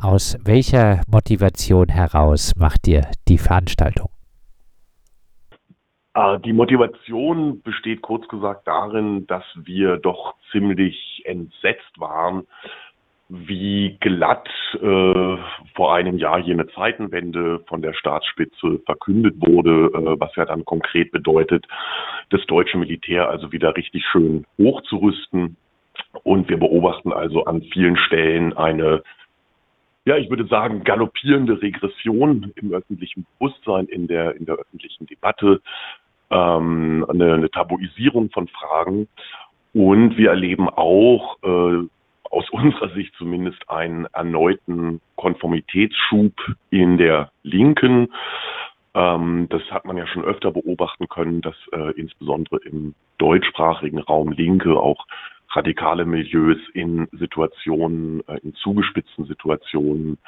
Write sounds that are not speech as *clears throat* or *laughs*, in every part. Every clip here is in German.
Aus welcher Motivation heraus macht ihr die Veranstaltung? Äh, die Motivation besteht kurz gesagt darin, dass wir doch ziemlich entsetzt waren, wie glatt äh, vor einem Jahr jene Zeitenwende von der Staatsspitze verkündet wurde, äh, was ja dann konkret bedeutet, das deutsche Militär also wieder richtig schön hochzurüsten. Und wir beobachten also an vielen Stellen eine ja, ich würde sagen, galoppierende Regression im öffentlichen Bewusstsein, in der, in der öffentlichen Debatte, ähm, eine, eine Tabuisierung von Fragen. Und wir erleben auch äh, aus *laughs* unserer Sicht zumindest einen erneuten Konformitätsschub in der Linken. Ähm, das hat man ja schon öfter beobachten können, dass äh, insbesondere im deutschsprachigen Raum Linke auch radikale Milieus in Situationen, äh, in zugespitzten Situationen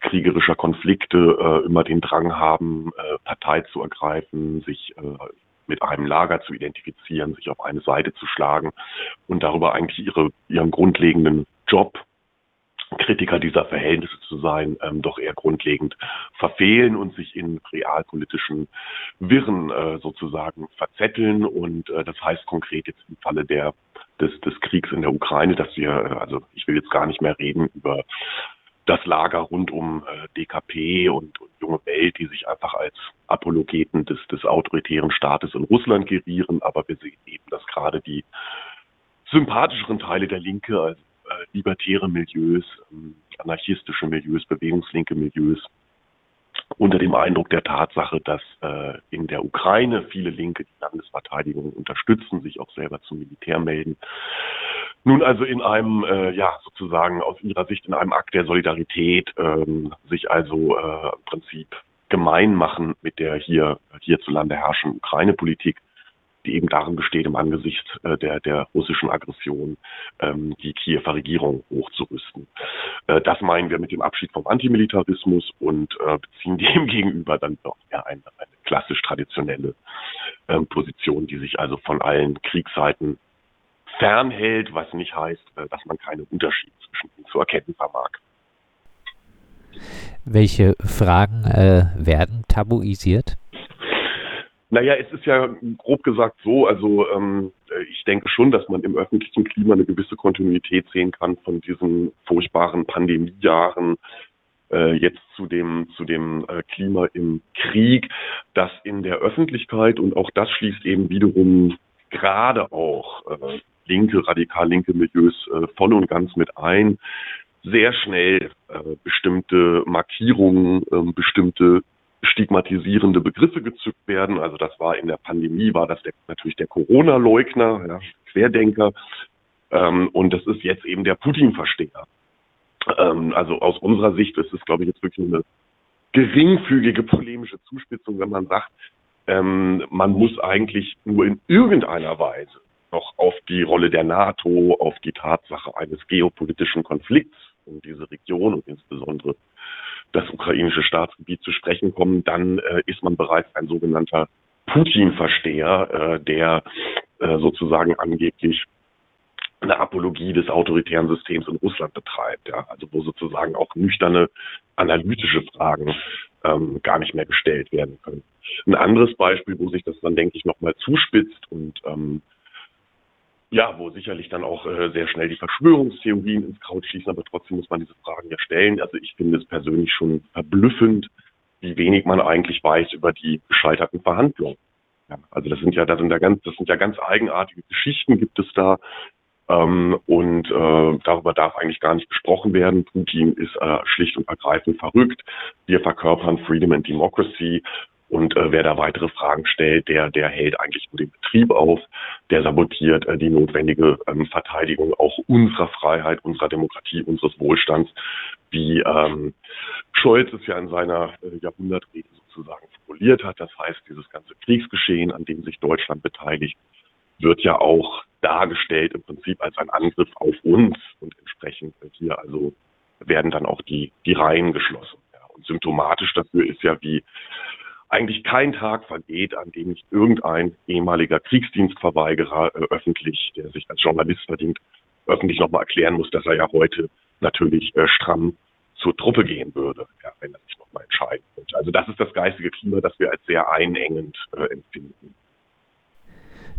kriegerischer Konflikte äh, immer den Drang haben, äh, Partei zu ergreifen, sich mit einem Lager zu identifizieren, sich auf eine Seite zu schlagen und darüber eigentlich ihre, ihren grundlegenden Job Kritiker dieser Verhältnisse zu sein, ähm, doch eher grundlegend verfehlen und sich in realpolitischen Wirren äh, sozusagen verzetteln. Und äh, das heißt konkret jetzt im Falle der des, des Kriegs in der Ukraine, dass wir, äh, also ich will jetzt gar nicht mehr reden über das Lager rund um äh, DKP und, und junge Welt, die sich einfach als Apologeten des, des autoritären Staates in Russland gerieren, aber wir sehen eben, dass gerade die sympathischeren Teile der Linke, also äh, libertäre Milieus, ähm, anarchistische Milieus, bewegungslinke Milieus, unter dem Eindruck der Tatsache, dass äh, in der Ukraine viele Linke die Landesverteidigung unterstützen, sich auch selber zum Militär melden. Nun also in einem, äh, ja, sozusagen aus ihrer Sicht in einem Akt der Solidarität ähm, sich also äh, im Prinzip gemein machen mit der hier hierzulande herrschenden Ukraine-Politik die eben darin besteht, im Angesicht äh, der, der russischen Aggression ähm, die Kiewer Regierung hochzurüsten. Äh, das meinen wir mit dem Abschied vom Antimilitarismus und äh, beziehen *laughs* dem gegenüber dann doch eher eine, eine klassisch traditionelle ähm, Position, die sich also von allen Kriegsseiten fernhält, was nicht heißt, äh, dass man keine Unterschiede zwischen ihnen zu erkennen vermag. Welche Fragen äh, werden tabuisiert? Naja, es ist ja grob gesagt so, also ähm, ich denke schon, dass man im öffentlichen Klima eine gewisse Kontinuität sehen kann von diesen furchtbaren Pandemiejahren äh, jetzt zu dem, zu dem äh, Klima im Krieg, dass in der Öffentlichkeit und auch das schließt eben wiederum gerade auch äh, linke, radikal linke Milieus äh, voll und ganz mit ein, sehr schnell äh, bestimmte Markierungen, äh, bestimmte stigmatisierende Begriffe gezückt werden. Also das war in der Pandemie, war das der, natürlich der Corona-Leugner, ja, Querdenker. Ähm, und das ist jetzt eben der Putin-Versteher. Ähm, also aus unserer Sicht ist es, glaube ich, jetzt wirklich eine geringfügige polemische Zuspitzung, wenn man sagt, ähm, man muss eigentlich nur in irgendeiner Weise noch auf die Rolle der NATO, auf die Tatsache eines geopolitischen Konflikts um diese Region und insbesondere das ukrainische Staatsgebiet zu sprechen kommen, dann äh, ist man bereits ein sogenannter Putin-Versteher, äh, der äh, sozusagen angeblich eine Apologie des autoritären Systems in Russland betreibt, ja, also wo sozusagen auch nüchterne analytische Fragen ähm, gar nicht mehr gestellt werden können. Ein anderes Beispiel, wo sich das dann, denke ich, nochmal zuspitzt und ähm, ja, wo sicherlich dann auch äh, sehr schnell die Verschwörungstheorien ins Kraut schießen, aber trotzdem muss man diese Fragen ja stellen. Also ich finde es persönlich schon verblüffend, wie wenig man eigentlich weiß über die gescheiterten Verhandlungen. Ja, also das sind ja, das sind ja ganz, das sind ja ganz eigenartige Geschichten gibt es da. Ähm, und äh, darüber darf eigentlich gar nicht gesprochen werden. Putin ist äh, schlicht und ergreifend verrückt. Wir verkörpern Freedom and Democracy und äh, wer da weitere Fragen stellt, der, der hält eigentlich nur den Betrieb auf, der sabotiert äh, die notwendige ähm, Verteidigung auch unserer Freiheit, unserer Demokratie, unseres Wohlstands, wie ähm, Scholz es ja in seiner äh, Jahrhundertrede sozusagen formuliert hat. Das heißt, dieses ganze Kriegsgeschehen, an dem sich Deutschland beteiligt, wird ja auch dargestellt im Prinzip als ein Angriff auf uns und entsprechend hier also werden dann auch die, die Reihen geschlossen. Ja. Und symptomatisch dafür ist ja, wie eigentlich kein Tag vergeht, an dem nicht irgendein ehemaliger Kriegsdienstverweigerer äh, öffentlich, der sich als Journalist verdient, öffentlich nochmal erklären muss, dass er ja heute natürlich äh, stramm zur Truppe gehen würde, ja, wenn er sich nochmal entscheiden würde. Also das ist das geistige Klima, das wir als sehr einengend äh, empfinden.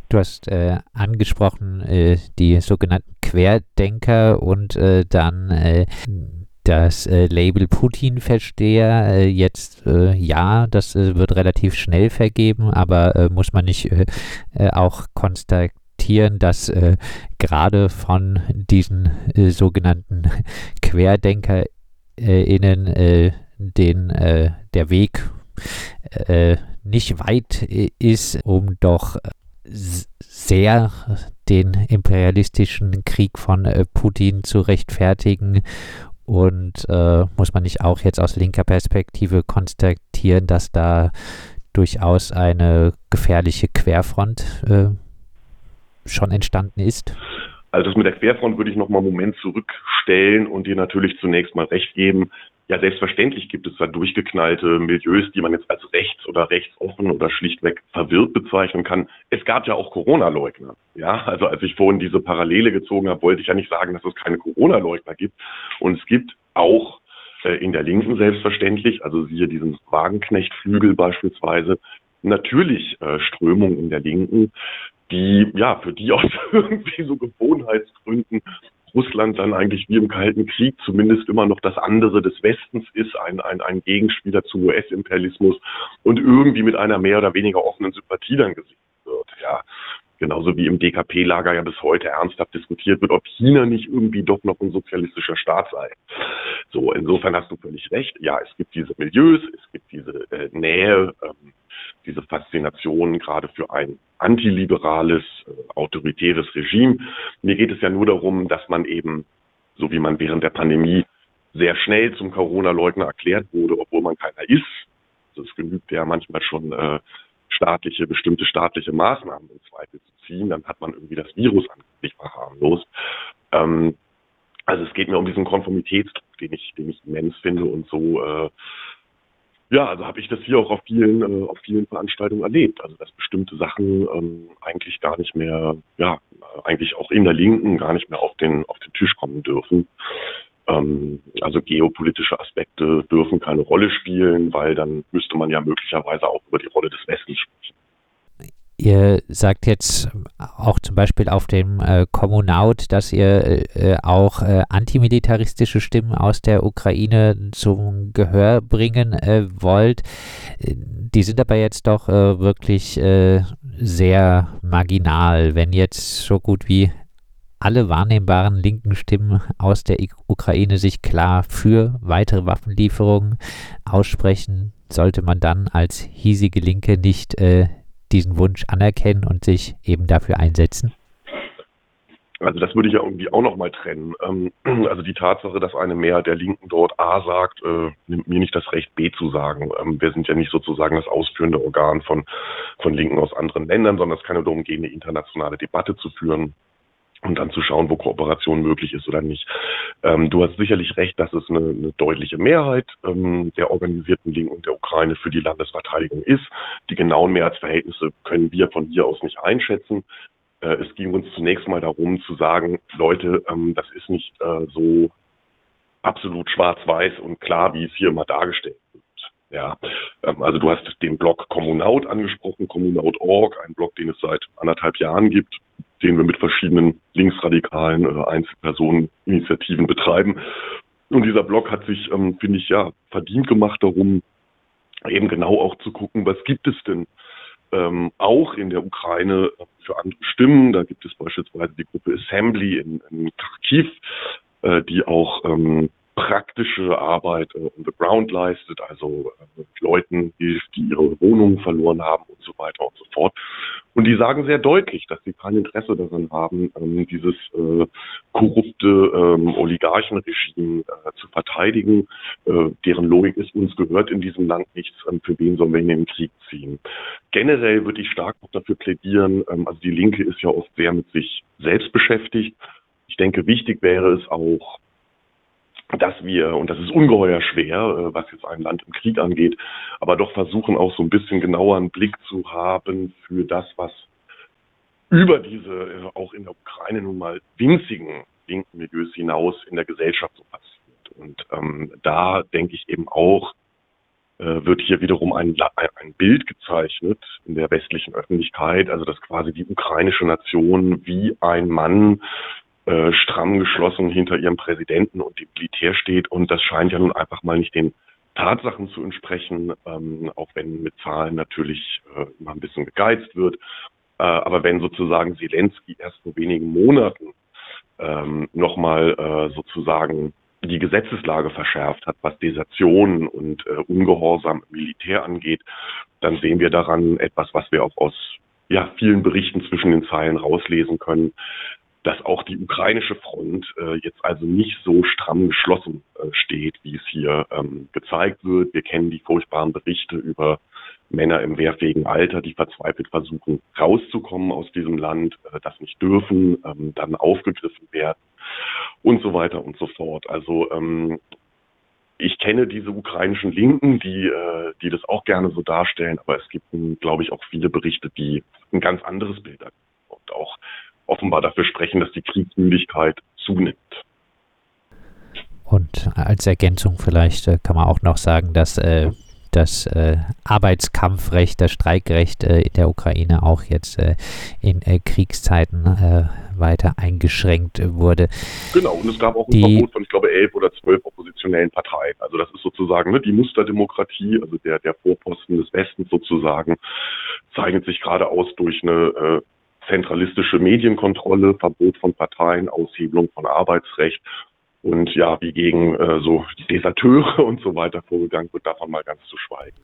Du hast äh, angesprochen äh, die sogenannten Querdenker und äh, dann äh, das äh, Label Putin-Versteher. Äh, jetzt ja, das wird relativ schnell vergeben, aber muss man nicht auch konstatieren, dass gerade von diesen sogenannten QuerdenkerInnen den der Weg nicht weit ist, um doch sehr den imperialistischen Krieg von äh, Putin zu rechtfertigen. Und äh, muss man nicht auch jetzt aus linker Perspektive konstatieren, dass da durchaus eine gefährliche Querfront äh, schon entstanden ist? Also das mit der Querfront würde ich noch mal einen Moment zurückstellen und dir natürlich zunächst mal recht geben. Ja, selbstverständlich gibt es da durchgeknallte Milieus, die man jetzt als rechts oder rechtsoffen oder schlichtweg verwirrt bezeichnen kann. Es gab ja auch Corona-Leugner. Ja, also als ich vorhin diese Parallele gezogen habe, wollte ich ja nicht sagen, dass es keine Corona-Leugner gibt. Und es gibt auch äh, in der Linken selbstverständlich, also siehe diesen Wagenknechtflügel beispielsweise, natürlich äh, Strömungen in der Linken, die, ja, für die aus *laughs* irgendwie so Gewohnheitsgründen Russland dann eigentlich wie im Kalten Krieg zumindest immer noch das andere des Westens ist, ein, ein, ein Gegenspieler zum US-Imperialismus und irgendwie mit einer mehr oder weniger offenen Sympathie dann gesehen wird. Ja, genauso wie im DKP-Lager ja bis heute ernsthaft diskutiert wird, ob China nicht irgendwie doch noch ein sozialistischer Staat sei. So, insofern hast du völlig recht. Ja, es gibt diese Milieus, es gibt diese äh, Nähe, ähm, diese Faszination gerade für ein antiliberales, äh, autoritäres Regime. Mir geht es ja nur darum, dass man eben, so wie man während der Pandemie sehr schnell zum Corona-Leugner erklärt wurde, obwohl man keiner ist. Also es genügt ja manchmal schon äh, staatliche, bestimmte staatliche Maßnahmen im Zweifel zu ziehen, dann hat man irgendwie das Virus angeblich verharmlost. Ähm, also es geht mir um diesen Konformitätsdruck, den ich, den ich immens finde und so äh, ja, also habe ich das hier auch auf vielen, äh, auf vielen Veranstaltungen erlebt. Also dass bestimmte Sachen ähm, eigentlich gar nicht mehr, ja, eigentlich auch in der Linken gar nicht mehr auf den, auf den Tisch kommen dürfen. Ähm, also geopolitische Aspekte dürfen keine Rolle spielen, weil dann müsste man ja möglicherweise auch über die Rolle des Westens sprechen. Ihr sagt jetzt auch zum Beispiel auf dem äh, Kommunaut, dass ihr äh, auch äh, antimilitaristische Stimmen aus der Ukraine zum Gehör bringen äh, wollt. Die sind aber jetzt doch äh, wirklich äh, sehr marginal, wenn jetzt so gut wie alle wahrnehmbaren linken Stimmen aus der Ukraine sich klar für weitere Waffenlieferungen aussprechen, sollte man dann als hiesige Linke nicht äh, diesen Wunsch anerkennen und sich eben dafür einsetzen? Also das würde ich ja irgendwie auch nochmal trennen. Ähm, *clears throat* also die Tatsache, dass eine Mehrheit der Linken dort A sagt, äh, nimmt mir nicht das Recht, B zu sagen. Ähm, wir sind ja nicht sozusagen das ausführende Organ von, von Linken aus anderen Ländern, sondern es kann ja darum gehen, eine internationale Debatte zu führen und dann zu schauen, wo Kooperation möglich ist oder nicht. Ähm, du hast sicherlich recht, dass es eine, eine deutliche Mehrheit ähm, der organisierten Linken und der Ukraine für die Landesverteidigung ist. Die genauen Mehrheitsverhältnisse können wir von hier aus nicht einschätzen. Äh, es ging uns zunächst mal darum zu sagen, Leute, ähm, das ist nicht äh, so absolut schwarz-weiß und klar, wie es hier immer dargestellt wird. Ja, ähm, also du hast den Blog Kommunaut angesprochen, Kommunaut.org, ein Blog, den es seit anderthalb Jahren gibt, den wir mit verschiedenen linksradikalen äh, Einzelpersoneninitiativen betreiben. Und dieser Blog hat sich, ähm, finde ich, ja, verdient gemacht darum, eben genau auch zu gucken, was gibt es denn ähm, auch in der Ukraine für andere Stimmen. Da gibt es beispielsweise die Gruppe Assembly in, in Kharkiv, äh, die auch ähm, praktische Arbeit äh, on the ground leistet, also äh, Leuten, die, die ihre Wohnungen verloren haben und so weiter und so fort. Und die sagen sehr deutlich, dass sie kein Interesse daran haben, ähm, dieses äh, korrupte ähm, Oligarchenregime äh, zu verteidigen. Äh, deren Logik ist, uns gehört in diesem Land nichts, ähm, für wen sollen wir in den Krieg ziehen. Generell würde ich stark auch dafür plädieren, ähm, also die Linke ist ja oft sehr mit sich selbst beschäftigt. Ich denke, wichtig wäre es auch, dass wir, und das ist ungeheuer schwer, äh, was jetzt ein Land im Krieg angeht, aber doch versuchen auch so ein bisschen genauer einen Blick zu haben für das, was über diese äh, auch in der Ukraine nun mal winzigen linken Milieus hinaus in der Gesellschaft so passiert. Und ähm, da denke ich eben auch, äh, wird hier wiederum ein, ein Bild gezeichnet in der westlichen Öffentlichkeit, also dass quasi die ukrainische Nation wie ein Mann äh, stramm geschlossen hinter ihrem Präsidenten und dem Militär steht. Und das scheint ja nun einfach mal nicht den Tatsachen zu entsprechen, ähm, auch wenn mit Zahlen natürlich äh, immer ein bisschen gegeizt wird. Äh, aber wenn sozusagen Zelensky erst vor wenigen Monaten ähm, nochmal äh, sozusagen die Gesetzeslage verschärft hat, was Desertionen und äh, Ungehorsam Militär angeht, dann sehen wir daran etwas, was wir auch aus ja, vielen Berichten zwischen den Zeilen rauslesen können, dass auch die ukrainische Front äh, jetzt also nicht so stramm geschlossen äh, steht, wie es hier ähm, gezeigt wird. Wir kennen die furchtbaren Berichte über Männer im wehrfähigen Alter, die verzweifelt versuchen, rauszukommen aus diesem Land, äh, das nicht dürfen, ähm, dann aufgegriffen werden und so weiter und so fort. Also ähm, ich kenne diese ukrainischen Linken, die, äh, die das auch gerne so darstellen, aber es gibt, glaube ich, auch viele Berichte, die ein ganz anderes Bild haben und auch offenbar dafür sprechen, dass die Kriegsmüdigkeit zunimmt. Und als Ergänzung vielleicht äh, kann man auch noch sagen, dass äh, das äh, Arbeitskampfrecht, das Streikrecht äh, in der Ukraine auch jetzt äh, in Kriegszeiten weiter eingeschränkt wurde. Genau, und es gab auch ein die, Verbot von, ich glaube, elf oder zwölf oppositionellen Parteien. Also das ist sozusagen ne, die Musterdemokratie, also der, der Vorposten des Westens sozusagen, zeichnet sich gerade aus durch eine zentralistische Medienkontrolle, Verbot von Parteien, Aushebelung von Arbeitsrecht und ja, wie gegen äh, so Deserteure und so weiter vorgegangen wird, davon mal ganz zu schweigen.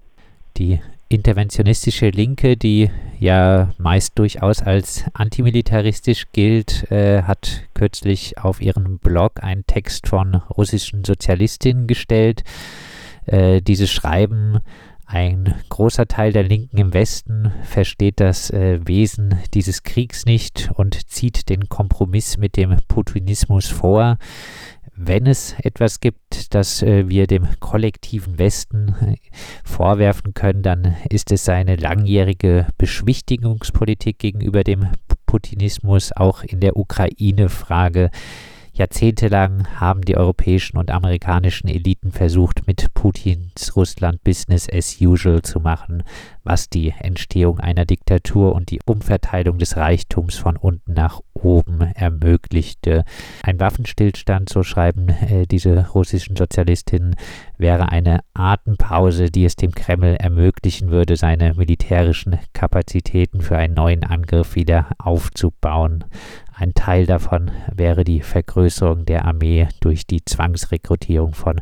Die interventionistische Linke, die ja meist durchaus als antimilitaristisch gilt, äh, hat kürzlich auf ihrem Blog einen Text von russischen Sozialistinnen gestellt. Äh, dieses Schreiben ein großer Teil der Linken im Westen versteht das äh, Wesen dieses Kriegs nicht und zieht den Kompromiss mit dem Putinismus vor wenn es etwas gibt, das äh, wir dem kollektiven Westen äh, vorwerfen können, dann ist es seine langjährige Beschwichtigungspolitik gegenüber dem Putinismus, auch in der Ukraine-Frage. Jahrzehntelang haben die europäischen und amerikanischen Eliten versucht, mit Putins Russland Business as usual zu machen, was die Entstehung einer Diktatur und die Umverteilung des Reichtums von unten nach oben ermöglichte. Ein Waffenstillstand, so schreiben äh, diese russischen Sozialistinnen, wäre eine Atempause, die es dem Kreml ermöglichen würde, seine militärischen Kapazitäten für einen neuen Angriff wieder aufzubauen. Ein Teil davon wäre die Vergrößerung der Armee durch die Zwangsrekrutierung von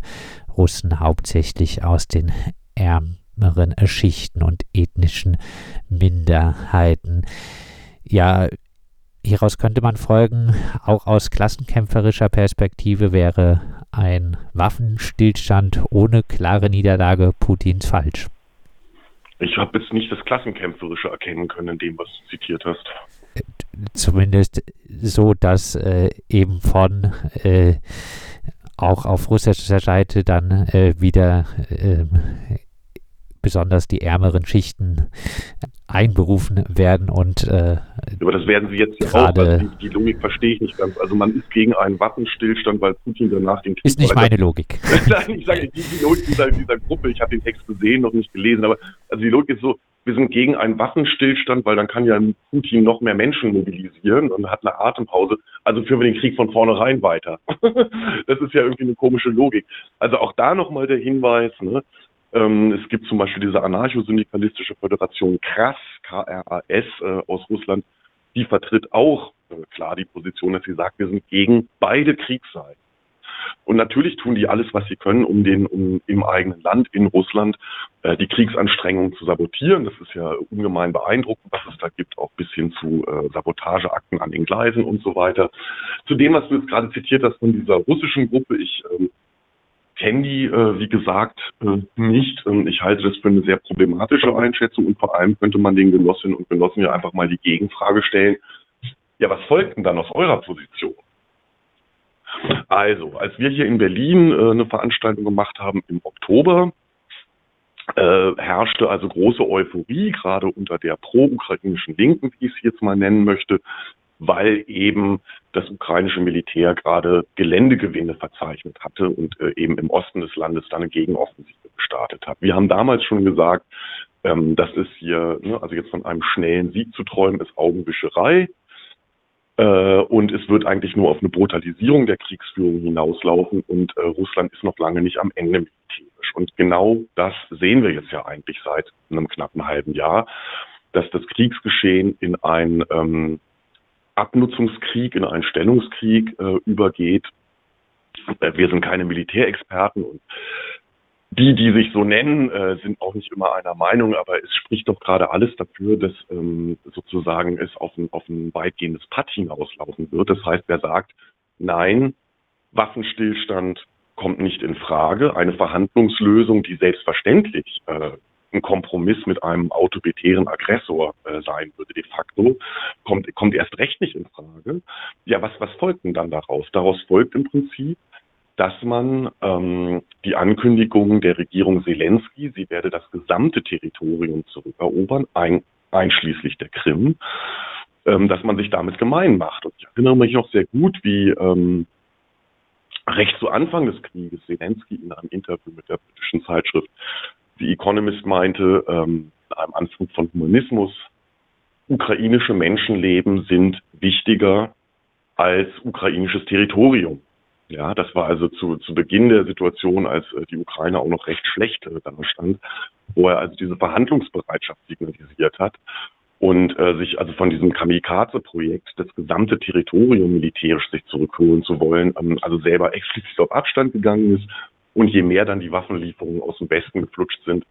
Russen hauptsächlich aus den ärmeren Schichten und ethnischen Minderheiten. Ja, hieraus könnte man folgen, auch aus klassenkämpferischer Perspektive wäre ein Waffenstillstand ohne klare Niederlage Putins falsch. Ich habe jetzt nicht das Klassenkämpferische erkennen können in dem, was du zitiert hast zumindest so, dass äh, eben von äh, auch auf russischer Seite dann äh, wieder ähm, besonders die ärmeren Schichten einberufen werden und äh, aber das werden sie jetzt ja auch. Also die, die, Logik verstehe ich nicht ganz. Also man ist gegen einen Waffenstillstand, weil Putin danach den Krieg ist nicht meine Logik. *laughs* Nein, ich sage die, die Logik dieser, dieser Gruppe. Ich habe den Text gesehen, noch nicht gelesen, aber also die Logik ist so: Wir sind gegen einen Waffenstillstand, weil dann kann ja Putin noch mehr Menschen mobilisieren und hat eine Atempause. Also führen wir den Krieg von vornherein weiter. *laughs* das ist ja irgendwie eine komische Logik. Also auch da nochmal der Hinweis. Ne? Ähm, es gibt zum Beispiel diese anarcho-syndikalistische Föderation KRAS, K-R-A-S äh, aus Russland, die vertritt auch äh, klar die Position, dass sie sagt, wir sind gegen beide Kriegsseiten. Und natürlich tun die alles, was sie können, um den, um im eigenen Land, in Russland, äh, die Kriegsanstrengungen zu sabotieren. Das ist ja ungemein beeindruckend, was es da gibt, auch bis hin zu äh, Sabotageakten an den Gleisen und so weiter. Zu dem, was du jetzt gerade zitiert hast von dieser russischen Gruppe, ich ähm, kenne die, äh, wie gesagt, äh, nicht. Ähm, ich halte das für eine sehr problematische Einschätzung und vor allem könnte man den Genossinnen und Genossen ja einfach mal die Gegenfrage stellen, ja, was folgt denn dann aus eurer Position? Also, als wir hier in Berlin äh, eine Veranstaltung gemacht haben im Oktober, äh, herrschte also große Euphorie, gerade unter der pro-ukrainischen Linken, wie ich es jetzt mal nennen möchte, weil eben das ukrainische Militär gerade Geländegewinne verzeichnet hatte und äh, eben im Osten des Landes dann eine Gegenoffensive gestartet hat. Wir haben damals schon gesagt, ähm, das ist hier, ne, also jetzt von einem schnellen Sieg zu träumen, ist Augenwischerei. Äh, und es wird eigentlich nur auf eine Brutalisierung der Kriegsführung hinauslaufen und äh, Russland ist noch lange nicht am Ende militärisch. Und genau das sehen wir jetzt ja eigentlich seit einem knappen halben Jahr, dass das Kriegsgeschehen in ein ähm, Abnutzungskrieg, in einen Stellungskrieg äh, übergeht. Äh, wir sind keine Militärexperten und die, die sich so nennen, äh, sind auch nicht immer einer Meinung, aber es spricht doch gerade alles dafür, dass ähm, sozusagen es auf ein, auf ein weitgehendes Patt hinauslaufen wird. Das heißt, wer sagt, nein, Waffenstillstand kommt nicht in Frage, eine Verhandlungslösung, die selbstverständlich äh, ein Kompromiss mit einem autoritären Aggressor äh, sein würde de facto, kommt, kommt erst recht nicht in Frage. Ja, was, was folgt denn dann daraus? Daraus folgt im Prinzip, dass man ähm, die Ankündigung der Regierung Zelensky, sie werde das gesamte Territorium zurückerobern, ein, einschließlich der Krim, ähm, dass man sich damit gemein macht. Und ich erinnere mich noch sehr gut, wie ähm, recht zu Anfang des Krieges Zelensky in einem Interview mit der britischen Zeitschrift The Economist meinte, ähm, in einem Anflug von Humanismus, ukrainische Menschenleben sind wichtiger als ukrainisches Territorium. Ja, das war also zu, zu Beginn der Situation, als äh, die Ukraine auch noch recht schlecht äh, da stand, wo er also diese Verhandlungsbereitschaft signalisiert hat und äh, sich also von diesem Kamikaze-Projekt das gesamte Territorium militärisch sich zurückholen zu wollen, ähm, also selber explizit auf Abstand gegangen ist. Und je mehr dann die Waffenlieferungen aus dem Westen geflutscht sind,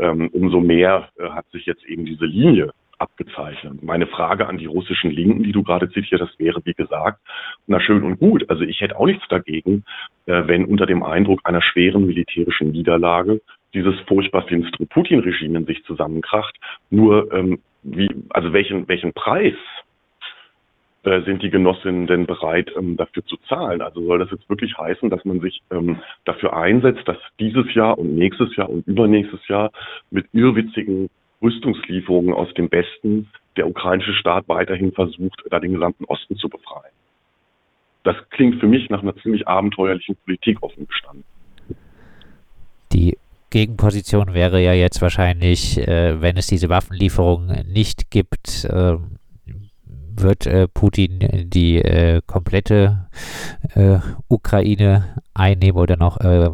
ähm, umso mehr äh, hat sich jetzt eben diese Linie abgezeichnet. Meine Frage an die russischen Linken, die du gerade zitiert hast, wäre, wie gesagt, na schön und gut. Also ich hätte auch nichts dagegen, äh, wenn unter dem Eindruck einer schweren militärischen Niederlage dieses furchtbar finstere Putin-Regime in sich zusammenkracht. Nur, ähm, wie, also welchen, welchen Preis äh, sind die Genossinnen denn bereit, ähm, dafür zu zahlen? Also soll das jetzt wirklich heißen, dass man sich ähm, dafür einsetzt, dass dieses Jahr und nächstes Jahr und übernächstes Jahr mit irrwitzigen Rüstungslieferungen aus dem Westen der ukrainische Staat weiterhin versucht, da den gesamten Osten zu befreien. Das klingt für mich nach einer ziemlich abenteuerlichen Politik offen gestanden. Die Gegenposition wäre ja jetzt wahrscheinlich, äh, wenn es diese Waffenlieferungen nicht gibt, äh, wird äh, Putin die äh, komplette äh, Ukraine einnehmen oder noch äh,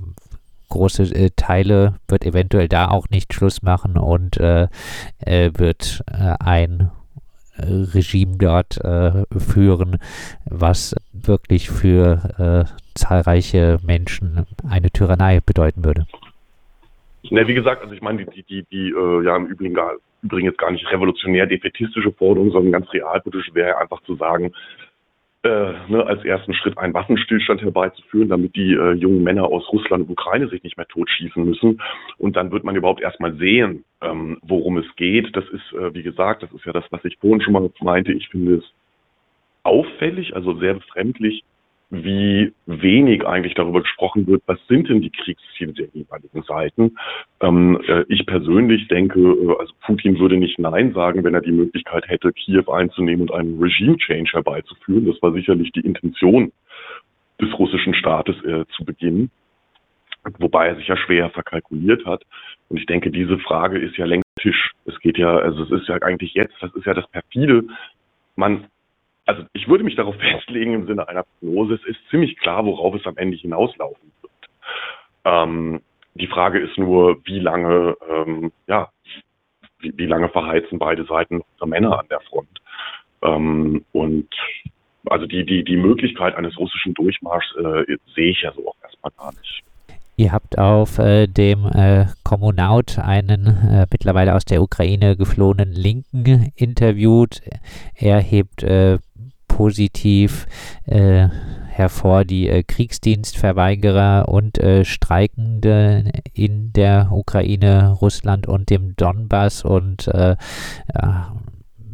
große äh, Teile, wird eventuell da auch nicht Schluss machen und äh, äh, wird äh, ein Regime dort äh, führen, was wirklich für äh, zahlreiche Menschen eine Tyrannei bedeuten würde. Ja, wie gesagt, also ich meine, die, die, die, ja im Übrigen, gar, Übrigen jetzt gar nicht revolutionär defetistische Forderung, sondern ganz realpolitisch wäre einfach zu sagen, äh, ne, als ersten Schritt einen Waffenstillstand herbeizuführen, damit die äh, jungen Männer aus Russland und Ukraine sich nicht mehr totschießen müssen. Und dann wird man überhaupt erstmal sehen, ähm, worum es geht. Das ist, äh, wie gesagt, das ist ja das, was ich vorhin schon mal meinte. Ich finde es auffällig, also sehr befremdlich, wie wenig eigentlich darüber gesprochen wird, was sind denn die Kriegsziele der jeweiligen Seiten. Ähm, äh, ich persönlich denke, äh, also Putin würde nicht Nein sagen, wenn er die Möglichkeit hätte, Kiew einzunehmen und einen Regime-Change herbeizuführen. Das war sicherlich die Intention des russischen Staates äh, zu Beginn, wobei er sich ja schwer verkalkuliert hat. Und ich denke, diese Frage ist ja längst Tisch. Es geht ja, also es ist ja eigentlich jetzt, das ist ja das perfide. Man also ich würde mich darauf *laughs* festlegen im Sinne einer Prognose, es ist ziemlich klar, worauf es am Ende hinauslaufen wird. Ähm, die Frage ist nur, wie lange, ähm, ja, wie, wie, lange verheizen beide Seiten ihre Männer an der Front. Ähm, und also die, die, die Möglichkeit eines russischen Durchmarschs äh, sehe ich ja so auch erstmal gar nicht. Ihr habt auf äh, dem äh, Kommunaut einen äh, mittlerweile aus der Ukraine geflohenen Linken interviewt. Er hebt äh, positiv äh, hervor die äh, Kriegsdienstverweigerer und äh, Streikende in der Ukraine, Russland und dem Donbass und äh,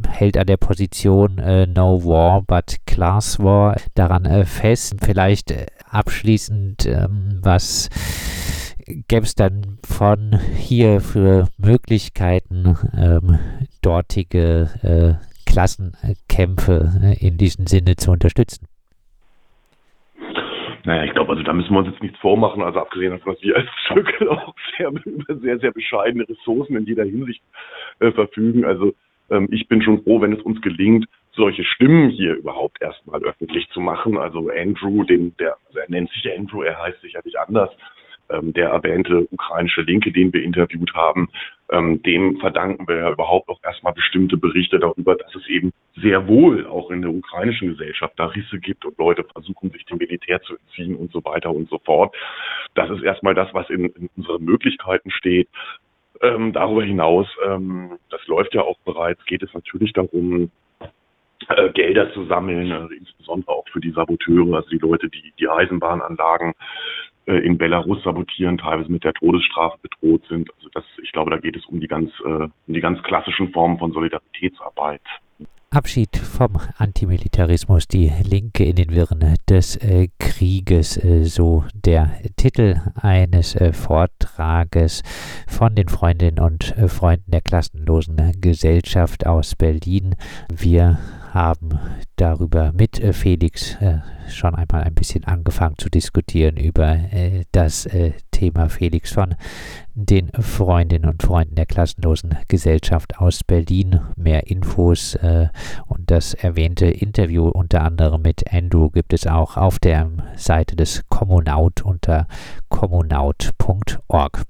hält an der Position äh, No War but Class War daran äh, fest. Vielleicht abschließend, ähm, was gäbe es dann von hier für Möglichkeiten, ähm, dortige Klassenkämpfe in diesem Sinne zu unterstützen? Naja, ich glaube, also da müssen wir uns jetzt nichts vormachen. Also abgesehen davon, dass wir als Zirkel *laughs* auch sehr, sehr, sehr bescheidene Ressourcen in jeder Hinsicht äh, verfügen. Also ähm, ich bin schon froh, wenn es uns gelingt, solche Stimmen hier überhaupt erstmal öffentlich zu machen. Also Andrew, den, der, also er nennt sich Andrew, er heißt sicherlich anders, ähm, der erwähnte ukrainische Linke, den wir interviewt haben, ähm, dem verdanken wir ja überhaupt auch erstmal bestimmte Berichte darüber, dass es eben sehr wohl auch in der ukrainischen Gesellschaft da Risse gibt und Leute versuchen, sich dem Militär zu entziehen und so weiter und so fort. Das ist erstmal das, was in, in unseren Möglichkeiten steht. Ähm, darüber hinaus, ähm, das läuft ja auch bereits, geht es natürlich darum, äh, Gelder zu sammeln, also insbesondere auch für die Saboteure, also die Leute, die die Eisenbahnanlagen äh, in Belarus sabotieren, teilweise mit der Todesstrafe bedroht sind. Also das, ich glaube, da geht es um die ganz, äh, um die ganz klassischen Formen von Solidaritätsarbeit. Abschied vom Antimilitarismus, die Linke in den Wirren des äh, Krieges, äh, so der Titel eines äh, Vortrages von den Freundinnen und äh, Freunden der klassenlosen Gesellschaft aus Berlin. Wir haben darüber mit äh, Felix äh, schon einmal ein bisschen angefangen zu diskutieren über äh, das Thema Felix von den Freundinnen und Freunden der klassenlosen Gesellschaft aus Berlin. Mehr Infos äh, und das erwähnte Interview unter anderem mit Andrew gibt es auch auf der Seite des Kommunaut unter kommunaut.org.